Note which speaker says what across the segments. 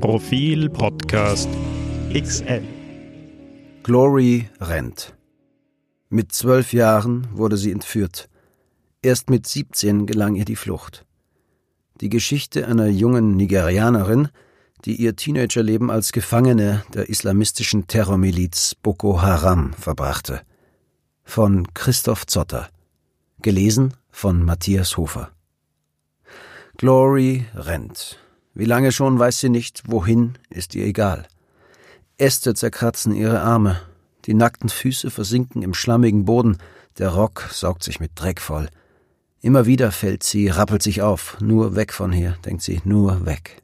Speaker 1: Profil Podcast XL.
Speaker 2: Glory rennt. Mit zwölf Jahren wurde sie entführt. Erst mit 17 gelang ihr die Flucht. Die Geschichte einer jungen Nigerianerin, die ihr Teenagerleben als Gefangene der islamistischen Terrormiliz Boko Haram verbrachte. Von Christoph Zotter. Gelesen von Matthias Hofer. Glory rennt. Wie lange schon weiß sie nicht, wohin, ist ihr egal. Äste zerkratzen ihre Arme, die nackten Füße versinken im schlammigen Boden, der Rock saugt sich mit Dreck voll. Immer wieder fällt sie, rappelt sich auf, nur weg von hier, denkt sie, nur weg.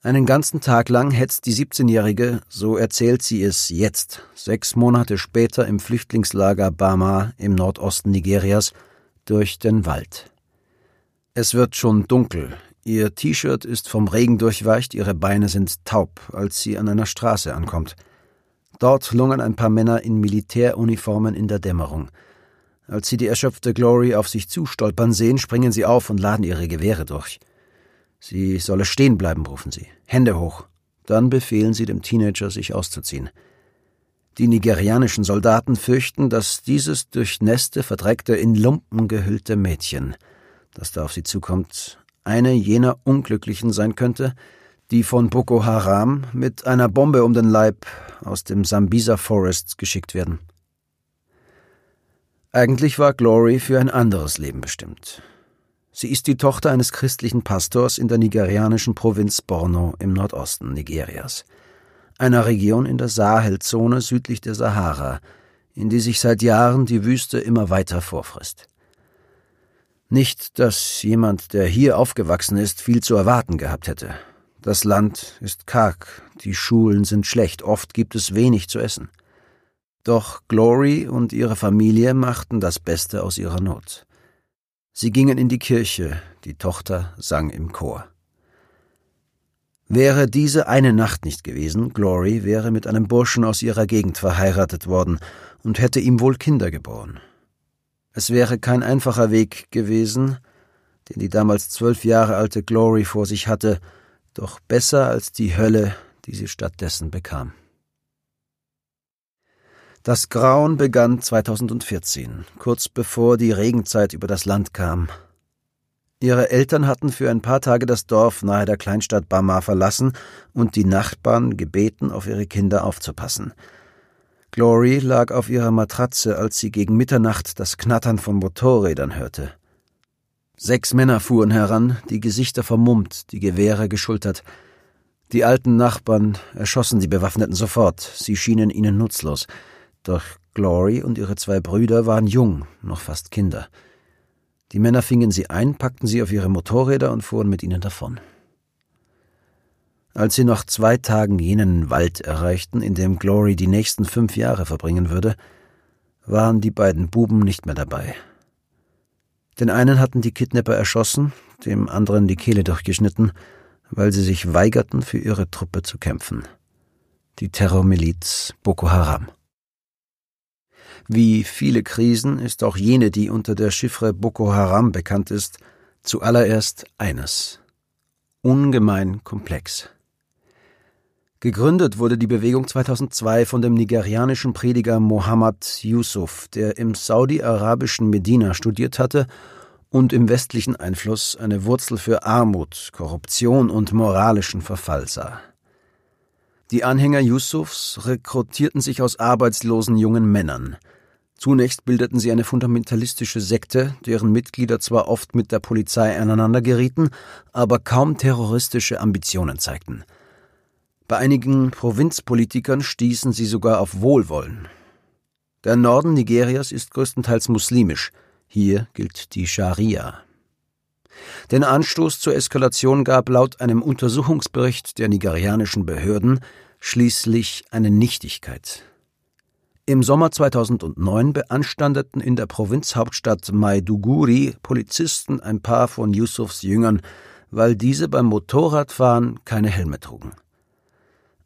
Speaker 2: Einen ganzen Tag lang hetzt die 17-Jährige, so erzählt sie es jetzt, sechs Monate später im Flüchtlingslager Bama im Nordosten Nigerias, durch den Wald. Es wird schon dunkel, ihr T-Shirt ist vom Regen durchweicht, ihre Beine sind taub, als sie an einer Straße ankommt. Dort lungern ein paar Männer in Militäruniformen in der Dämmerung. Als sie die erschöpfte Glory auf sich zustolpern sehen, springen sie auf und laden ihre Gewehre durch. Sie solle stehen bleiben, rufen sie. Hände hoch. Dann befehlen sie dem Teenager, sich auszuziehen. Die nigerianischen Soldaten fürchten, dass dieses durchnässte, verdreckte, in Lumpen gehüllte Mädchen, das da auf sie zukommt, eine jener Unglücklichen sein könnte, die von Boko Haram mit einer Bombe um den Leib aus dem Sambisa Forest geschickt werden. Eigentlich war Glory für ein anderes Leben bestimmt. Sie ist die Tochter eines christlichen Pastors in der nigerianischen Provinz Borno im Nordosten Nigerias, einer Region in der Sahelzone südlich der Sahara, in die sich seit Jahren die Wüste immer weiter vorfrisst. Nicht, dass jemand, der hier aufgewachsen ist, viel zu erwarten gehabt hätte. Das Land ist karg, die Schulen sind schlecht, oft gibt es wenig zu essen. Doch Glory und ihre Familie machten das Beste aus ihrer Not. Sie gingen in die Kirche, die Tochter sang im Chor. Wäre diese eine Nacht nicht gewesen, Glory wäre mit einem Burschen aus ihrer Gegend verheiratet worden und hätte ihm wohl Kinder geboren. Es wäre kein einfacher Weg gewesen, den die damals zwölf Jahre alte Glory vor sich hatte, doch besser als die Hölle, die sie stattdessen bekam. Das Grauen begann 2014, kurz bevor die Regenzeit über das Land kam. Ihre Eltern hatten für ein paar Tage das Dorf nahe der Kleinstadt Bama verlassen und die Nachbarn gebeten, auf ihre Kinder aufzupassen. Glory lag auf ihrer Matratze, als sie gegen Mitternacht das Knattern von Motorrädern hörte. Sechs Männer fuhren heran, die Gesichter vermummt, die Gewehre geschultert. Die alten Nachbarn erschossen die Bewaffneten sofort, sie schienen ihnen nutzlos. Doch Glory und ihre zwei Brüder waren jung, noch fast Kinder. Die Männer fingen sie ein, packten sie auf ihre Motorräder und fuhren mit ihnen davon. Als sie nach zwei Tagen jenen Wald erreichten, in dem Glory die nächsten fünf Jahre verbringen würde, waren die beiden Buben nicht mehr dabei. Den einen hatten die Kidnapper erschossen, dem anderen die Kehle durchgeschnitten, weil sie sich weigerten, für ihre Truppe zu kämpfen. Die Terrormiliz Boko Haram. Wie viele Krisen ist auch jene, die unter der Chiffre Boko Haram bekannt ist, zuallererst eines. Ungemein komplex. Gegründet wurde die Bewegung 2002 von dem nigerianischen Prediger Mohammed Yusuf, der im saudi-arabischen Medina studiert hatte und im westlichen Einfluss eine Wurzel für Armut, Korruption und moralischen Verfall sah. Die Anhänger Yusufs rekrutierten sich aus arbeitslosen jungen Männern. Zunächst bildeten sie eine fundamentalistische Sekte, deren Mitglieder zwar oft mit der Polizei aneinander gerieten, aber kaum terroristische Ambitionen zeigten. Bei einigen Provinzpolitikern stießen sie sogar auf Wohlwollen. Der Norden Nigerias ist größtenteils muslimisch, hier gilt die Scharia. Den Anstoß zur Eskalation gab laut einem Untersuchungsbericht der nigerianischen Behörden schließlich eine Nichtigkeit. Im Sommer 2009 beanstandeten in der Provinzhauptstadt Maiduguri Polizisten ein paar von Yusufs Jüngern, weil diese beim Motorradfahren keine Helme trugen.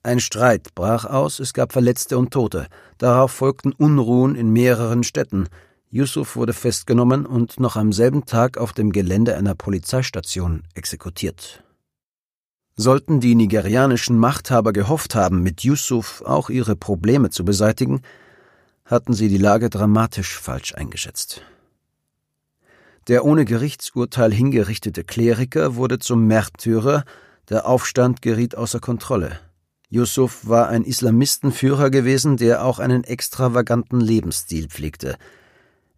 Speaker 2: Ein Streit brach aus, es gab Verletzte und Tote. Darauf folgten Unruhen in mehreren Städten. Yusuf wurde festgenommen und noch am selben Tag auf dem Gelände einer Polizeistation exekutiert. Sollten die nigerianischen Machthaber gehofft haben, mit Yusuf auch ihre Probleme zu beseitigen, hatten sie die Lage dramatisch falsch eingeschätzt. Der ohne Gerichtsurteil hingerichtete Kleriker wurde zum Märtyrer, der Aufstand geriet außer Kontrolle. Yusuf war ein Islamistenführer gewesen, der auch einen extravaganten Lebensstil pflegte.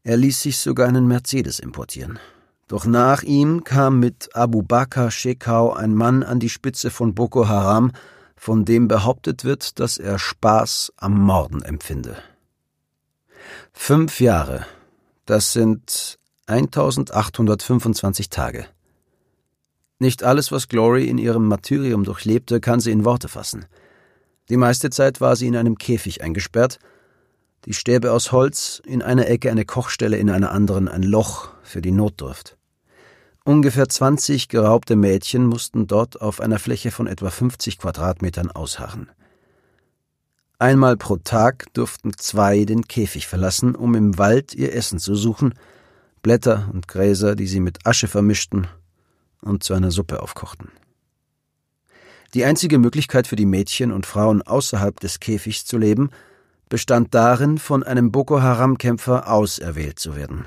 Speaker 2: Er ließ sich sogar einen Mercedes importieren. Doch nach ihm kam mit Abu Bakr Shekau ein Mann an die Spitze von Boko Haram, von dem behauptet wird, dass er Spaß am Morden empfinde. Fünf Jahre, das sind 1825 Tage. Nicht alles, was Glory in ihrem Martyrium durchlebte, kann sie in Worte fassen. Die meiste Zeit war sie in einem Käfig eingesperrt, die Stäbe aus Holz, in einer Ecke eine Kochstelle, in einer anderen ein Loch für die Notdurft. Ungefähr 20 geraubte Mädchen mussten dort auf einer Fläche von etwa 50 Quadratmetern ausharren. Einmal pro Tag durften zwei den Käfig verlassen, um im Wald ihr Essen zu suchen, Blätter und Gräser, die sie mit Asche vermischten und zu einer Suppe aufkochten. Die einzige Möglichkeit für die Mädchen und Frauen außerhalb des Käfigs zu leben, bestand darin, von einem Boko Haram-Kämpfer auserwählt zu werden.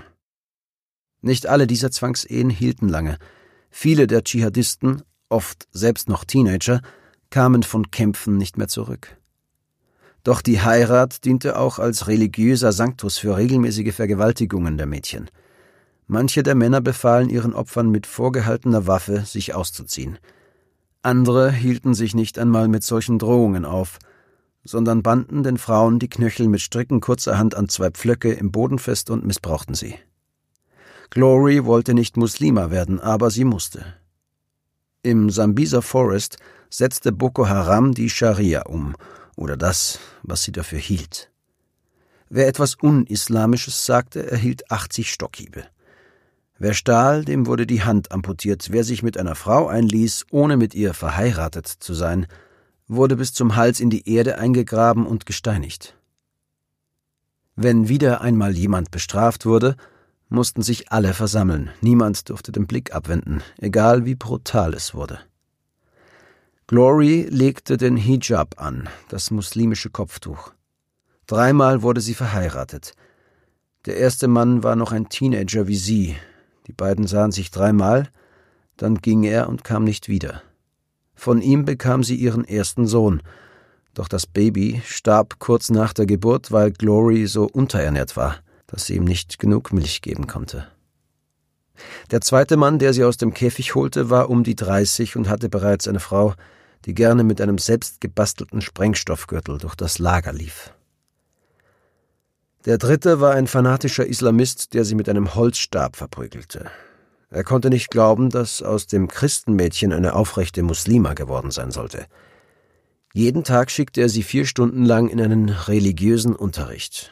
Speaker 2: Nicht alle dieser Zwangsehen hielten lange. Viele der Dschihadisten, oft selbst noch Teenager, kamen von Kämpfen nicht mehr zurück. Doch die Heirat diente auch als religiöser Sanctus für regelmäßige Vergewaltigungen der Mädchen. Manche der Männer befahlen ihren Opfern mit vorgehaltener Waffe, sich auszuziehen. Andere hielten sich nicht einmal mit solchen Drohungen auf, sondern banden den Frauen die Knöchel mit Stricken kurzerhand an zwei Pflöcke im Boden fest und missbrauchten sie. Glory wollte nicht Muslima werden, aber sie musste. Im Sambisa Forest setzte Boko Haram die Scharia um, oder das, was sie dafür hielt. Wer etwas Unislamisches sagte, erhielt 80 Stockhiebe. Wer stahl, dem wurde die Hand amputiert. Wer sich mit einer Frau einließ, ohne mit ihr verheiratet zu sein, wurde bis zum Hals in die Erde eingegraben und gesteinigt. Wenn wieder einmal jemand bestraft wurde, mussten sich alle versammeln, niemand durfte den Blick abwenden, egal wie brutal es wurde. Glory legte den Hijab an, das muslimische Kopftuch. Dreimal wurde sie verheiratet. Der erste Mann war noch ein Teenager wie sie. Die beiden sahen sich dreimal, dann ging er und kam nicht wieder. Von ihm bekam sie ihren ersten Sohn, doch das Baby starb kurz nach der Geburt, weil Glory so unterernährt war, dass sie ihm nicht genug Milch geben konnte. Der zweite Mann, der sie aus dem Käfig holte, war um die dreißig und hatte bereits eine Frau, die gerne mit einem selbstgebastelten Sprengstoffgürtel durch das Lager lief. Der dritte war ein fanatischer Islamist, der sie mit einem Holzstab verprügelte. Er konnte nicht glauben, dass aus dem Christenmädchen eine aufrechte Muslima geworden sein sollte. Jeden Tag schickte er sie vier Stunden lang in einen religiösen Unterricht.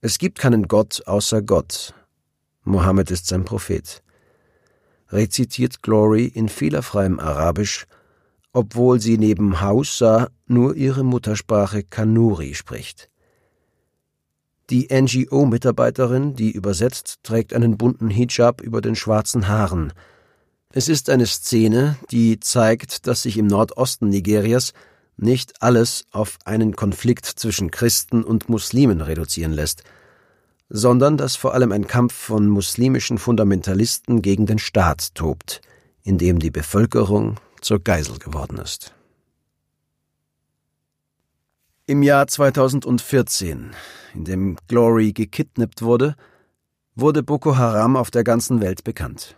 Speaker 2: Es gibt keinen Gott außer Gott. Mohammed ist sein Prophet. Rezitiert Glory in fehlerfreiem Arabisch, obwohl sie neben Hausa nur ihre Muttersprache Kanuri spricht. Die NGO-Mitarbeiterin, die übersetzt, trägt einen bunten Hijab über den schwarzen Haaren. Es ist eine Szene, die zeigt, dass sich im Nordosten Nigerias nicht alles auf einen Konflikt zwischen Christen und Muslimen reduzieren lässt, sondern dass vor allem ein Kampf von muslimischen Fundamentalisten gegen den Staat tobt, in dem die Bevölkerung zur Geisel geworden ist. Im Jahr 2014, in dem Glory gekidnappt wurde, wurde Boko Haram auf der ganzen Welt bekannt.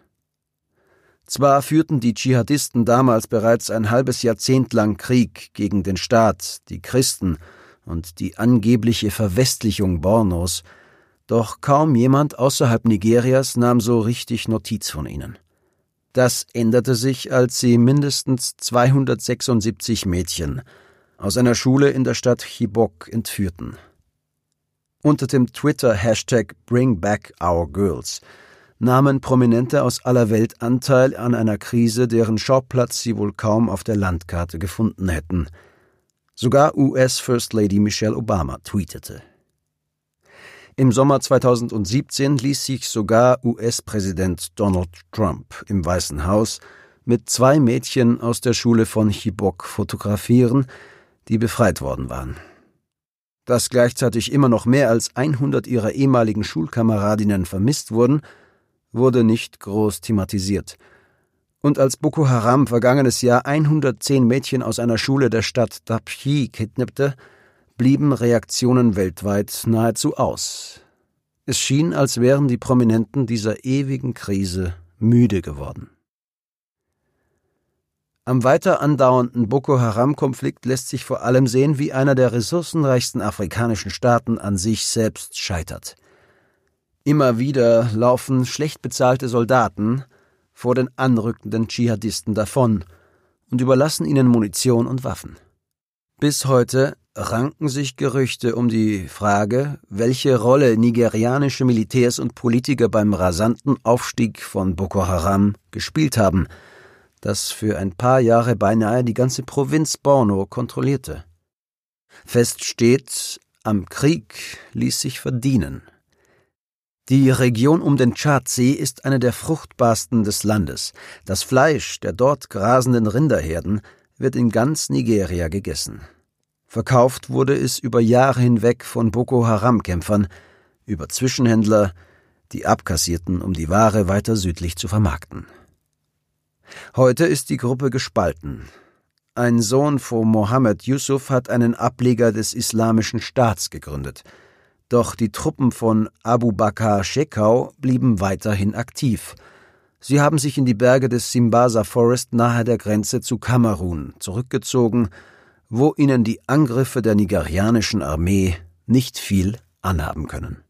Speaker 2: Zwar führten die Dschihadisten damals bereits ein halbes Jahrzehnt lang Krieg gegen den Staat, die Christen und die angebliche Verwestlichung Bornos, doch kaum jemand außerhalb Nigerias nahm so richtig Notiz von ihnen. Das änderte sich, als sie mindestens 276 Mädchen aus einer Schule in der Stadt Chibok entführten. Unter dem Twitter-Hashtag Bring Back Our Girls nahmen Prominente aus aller Welt Anteil an einer Krise, deren Schauplatz sie wohl kaum auf der Landkarte gefunden hätten. Sogar US First Lady Michelle Obama tweetete. Im Sommer 2017 ließ sich sogar US-Präsident Donald Trump im Weißen Haus mit zwei Mädchen aus der Schule von Chibok fotografieren, die befreit worden waren. Dass gleichzeitig immer noch mehr als 100 ihrer ehemaligen Schulkameradinnen vermisst wurden, wurde nicht groß thematisiert. Und als Boko Haram vergangenes Jahr 110 Mädchen aus einer Schule der Stadt Dapchi kidnappte, blieben Reaktionen weltweit nahezu aus. Es schien, als wären die Prominenten dieser ewigen Krise müde geworden. Am weiter andauernden Boko Haram-Konflikt lässt sich vor allem sehen, wie einer der ressourcenreichsten afrikanischen Staaten an sich selbst scheitert. Immer wieder laufen schlecht bezahlte Soldaten vor den anrückenden Dschihadisten davon und überlassen ihnen Munition und Waffen. Bis heute ranken sich Gerüchte um die Frage, welche Rolle nigerianische Militärs und Politiker beim rasanten Aufstieg von Boko Haram gespielt haben, das für ein paar Jahre beinahe die ganze Provinz Borno kontrollierte. Fest steht, am Krieg ließ sich verdienen. Die Region um den Tschadsee ist eine der fruchtbarsten des Landes. Das Fleisch der dort grasenden Rinderherden wird in ganz Nigeria gegessen. Verkauft wurde es über Jahre hinweg von Boko Haram-Kämpfern, über Zwischenhändler, die abkassierten, um die Ware weiter südlich zu vermarkten. Heute ist die Gruppe gespalten. Ein Sohn von Mohammed Yusuf hat einen Ableger des Islamischen Staats gegründet. Doch die Truppen von Abu Bakr Shekau blieben weiterhin aktiv. Sie haben sich in die Berge des Simbasa Forest nahe der Grenze zu Kamerun zurückgezogen wo ihnen die Angriffe der nigerianischen Armee nicht viel anhaben können.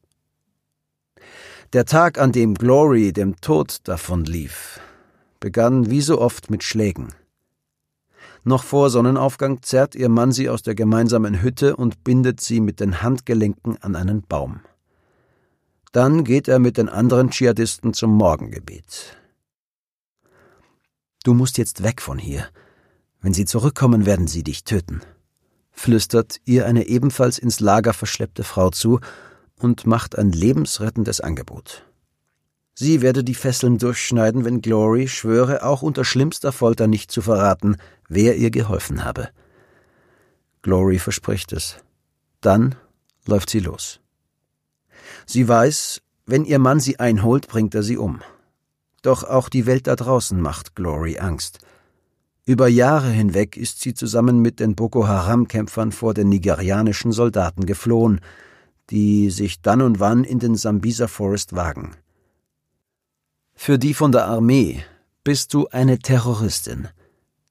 Speaker 2: Der Tag, an dem Glory dem Tod davonlief, begann wie so oft mit Schlägen. Noch vor Sonnenaufgang zerrt ihr Mann sie aus der gemeinsamen Hütte und bindet sie mit den Handgelenken an einen Baum. Dann geht er mit den anderen Dschihadisten zum Morgengebet. Du musst jetzt weg von hier, wenn sie zurückkommen, werden sie dich töten, flüstert ihr eine ebenfalls ins Lager verschleppte Frau zu und macht ein lebensrettendes Angebot. Sie werde die Fesseln durchschneiden, wenn Glory schwöre, auch unter schlimmster Folter nicht zu verraten, wer ihr geholfen habe. Glory verspricht es. Dann läuft sie los. Sie weiß, wenn ihr Mann sie einholt, bringt er sie um. Doch auch die Welt da draußen macht Glory Angst. Über Jahre hinweg ist sie zusammen mit den Boko Haram-Kämpfern vor den nigerianischen Soldaten geflohen, die sich dann und wann in den Sambisa Forest wagen. Für die von der Armee bist du eine Terroristin.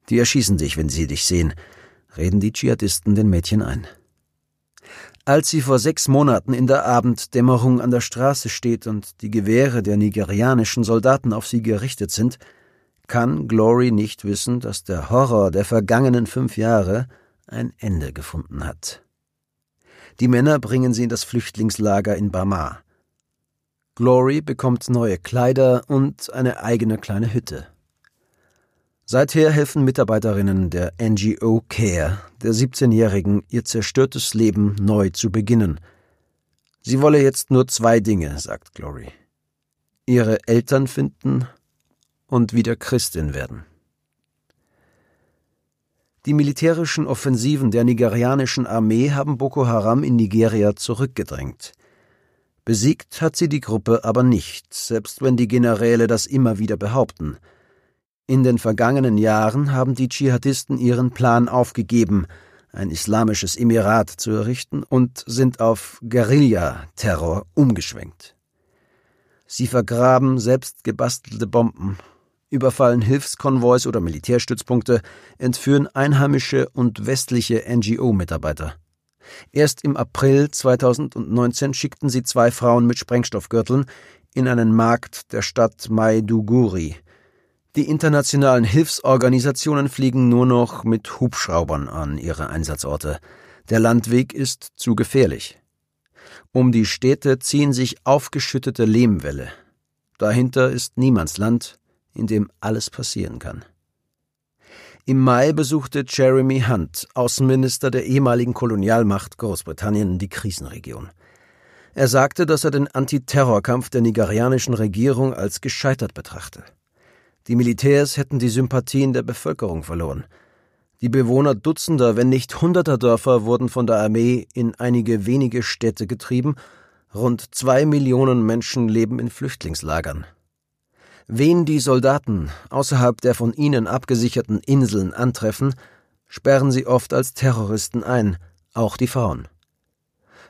Speaker 2: Die erschießen dich, wenn sie dich sehen, reden die Dschihadisten den Mädchen ein. Als sie vor sechs Monaten in der Abenddämmerung an der Straße steht und die Gewehre der nigerianischen Soldaten auf sie gerichtet sind, kann Glory nicht wissen, dass der Horror der vergangenen fünf Jahre ein Ende gefunden hat. Die Männer bringen sie in das Flüchtlingslager in Bama. Glory bekommt neue Kleider und eine eigene kleine Hütte. Seither helfen Mitarbeiterinnen der NGO Care der 17-Jährigen, ihr zerstörtes Leben neu zu beginnen. Sie wolle jetzt nur zwei Dinge, sagt Glory. Ihre Eltern finden und wieder Christin werden. Die militärischen Offensiven der nigerianischen Armee haben Boko Haram in Nigeria zurückgedrängt. Besiegt hat sie die Gruppe aber nicht, selbst wenn die Generäle das immer wieder behaupten. In den vergangenen Jahren haben die Dschihadisten ihren Plan aufgegeben, ein islamisches Emirat zu errichten und sind auf Guerilla-Terror umgeschwenkt. Sie vergraben selbst gebastelte Bomben überfallen Hilfskonvois oder Militärstützpunkte, entführen einheimische und westliche NGO-Mitarbeiter. Erst im April 2019 schickten sie zwei Frauen mit Sprengstoffgürteln in einen Markt der Stadt Maiduguri. Die internationalen Hilfsorganisationen fliegen nur noch mit Hubschraubern an ihre Einsatzorte. Der Landweg ist zu gefährlich. Um die Städte ziehen sich aufgeschüttete Lehmwälle. Dahinter ist Niemandsland, in dem alles passieren kann. Im Mai besuchte Jeremy Hunt, Außenminister der ehemaligen Kolonialmacht Großbritannien, die Krisenregion. Er sagte, dass er den Antiterrorkampf der nigerianischen Regierung als gescheitert betrachte. Die Militärs hätten die Sympathien der Bevölkerung verloren. Die Bewohner Dutzender, wenn nicht hunderter Dörfer wurden von der Armee in einige wenige Städte getrieben, rund zwei Millionen Menschen leben in Flüchtlingslagern. Wen die Soldaten außerhalb der von ihnen abgesicherten Inseln antreffen, sperren sie oft als Terroristen ein, auch die Frauen.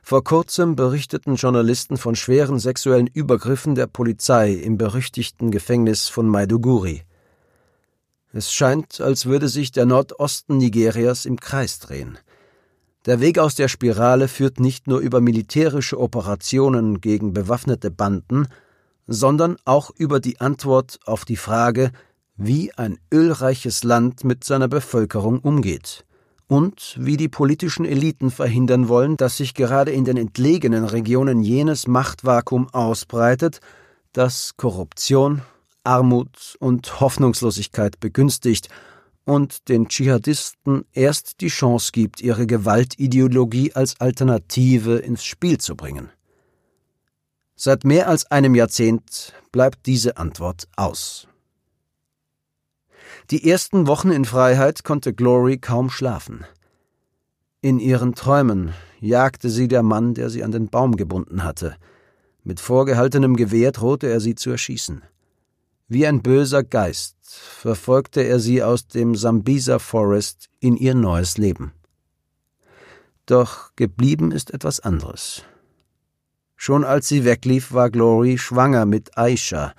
Speaker 2: Vor kurzem berichteten Journalisten von schweren sexuellen Übergriffen der Polizei im berüchtigten Gefängnis von Maiduguri. Es scheint, als würde sich der Nordosten Nigerias im Kreis drehen. Der Weg aus der Spirale führt nicht nur über militärische Operationen gegen bewaffnete Banden, sondern auch über die Antwort auf die Frage, wie ein ölreiches Land mit seiner Bevölkerung umgeht und wie die politischen Eliten verhindern wollen, dass sich gerade in den entlegenen Regionen jenes Machtvakuum ausbreitet, das Korruption, Armut und Hoffnungslosigkeit begünstigt und den Dschihadisten erst die Chance gibt, ihre Gewaltideologie als Alternative ins Spiel zu bringen. Seit mehr als einem Jahrzehnt bleibt diese Antwort aus. Die ersten Wochen in Freiheit konnte Glory kaum schlafen. In ihren Träumen jagte sie der Mann, der sie an den Baum gebunden hatte. Mit vorgehaltenem Gewehr drohte er sie zu erschießen. Wie ein böser Geist verfolgte er sie aus dem Sambisa Forest in ihr neues Leben. Doch geblieben ist etwas anderes. Schon als sie weglief, war Glory schwanger mit Aisha,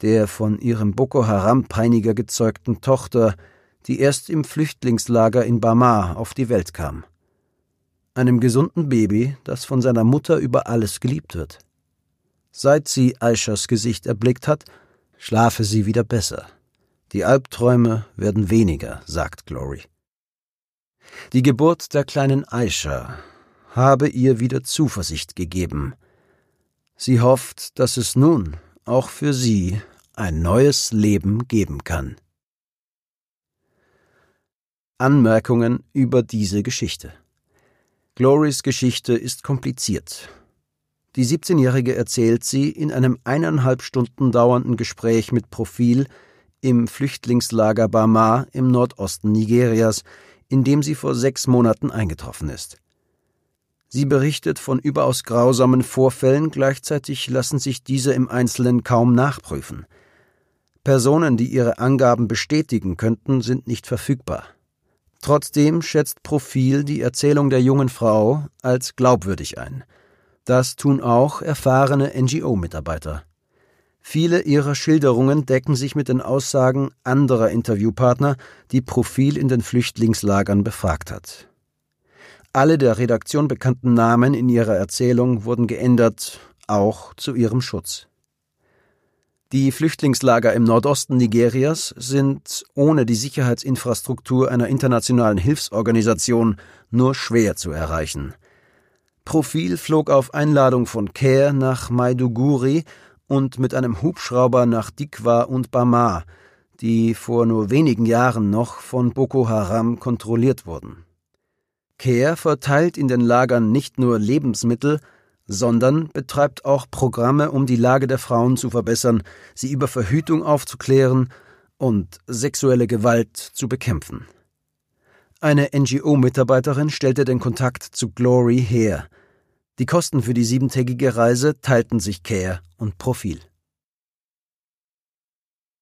Speaker 2: der von ihrem Boko Haram-Peiniger gezeugten Tochter, die erst im Flüchtlingslager in Bamar auf die Welt kam. Einem gesunden Baby, das von seiner Mutter über alles geliebt wird. Seit sie Aishas Gesicht erblickt hat, schlafe sie wieder besser. Die Albträume werden weniger, sagt Glory. Die Geburt der kleinen Aisha habe ihr wieder Zuversicht gegeben. Sie hofft, dass es nun auch für sie ein neues Leben geben kann. Anmerkungen über diese Geschichte. Glorys Geschichte ist kompliziert. Die 17-Jährige erzählt sie in einem eineinhalb Stunden dauernden Gespräch mit Profil im Flüchtlingslager Bama im Nordosten Nigerias, in dem sie vor sechs Monaten eingetroffen ist. Sie berichtet von überaus grausamen Vorfällen, gleichzeitig lassen sich diese im Einzelnen kaum nachprüfen. Personen, die ihre Angaben bestätigen könnten, sind nicht verfügbar. Trotzdem schätzt Profil die Erzählung der jungen Frau als glaubwürdig ein. Das tun auch erfahrene NGO-Mitarbeiter. Viele ihrer Schilderungen decken sich mit den Aussagen anderer Interviewpartner, die Profil in den Flüchtlingslagern befragt hat. Alle der Redaktion bekannten Namen in ihrer Erzählung wurden geändert, auch zu ihrem Schutz. Die Flüchtlingslager im Nordosten Nigerias sind ohne die Sicherheitsinfrastruktur einer internationalen Hilfsorganisation nur schwer zu erreichen. Profil flog auf Einladung von CARE nach Maiduguri und mit einem Hubschrauber nach Dikwa und Bamar, die vor nur wenigen Jahren noch von Boko Haram kontrolliert wurden. CARE verteilt in den Lagern nicht nur Lebensmittel, sondern betreibt auch Programme, um die Lage der Frauen zu verbessern, sie über Verhütung aufzuklären und sexuelle Gewalt zu bekämpfen. Eine NGO-Mitarbeiterin stellte den Kontakt zu Glory her. Die Kosten für die siebentägige Reise teilten sich Care und Profil.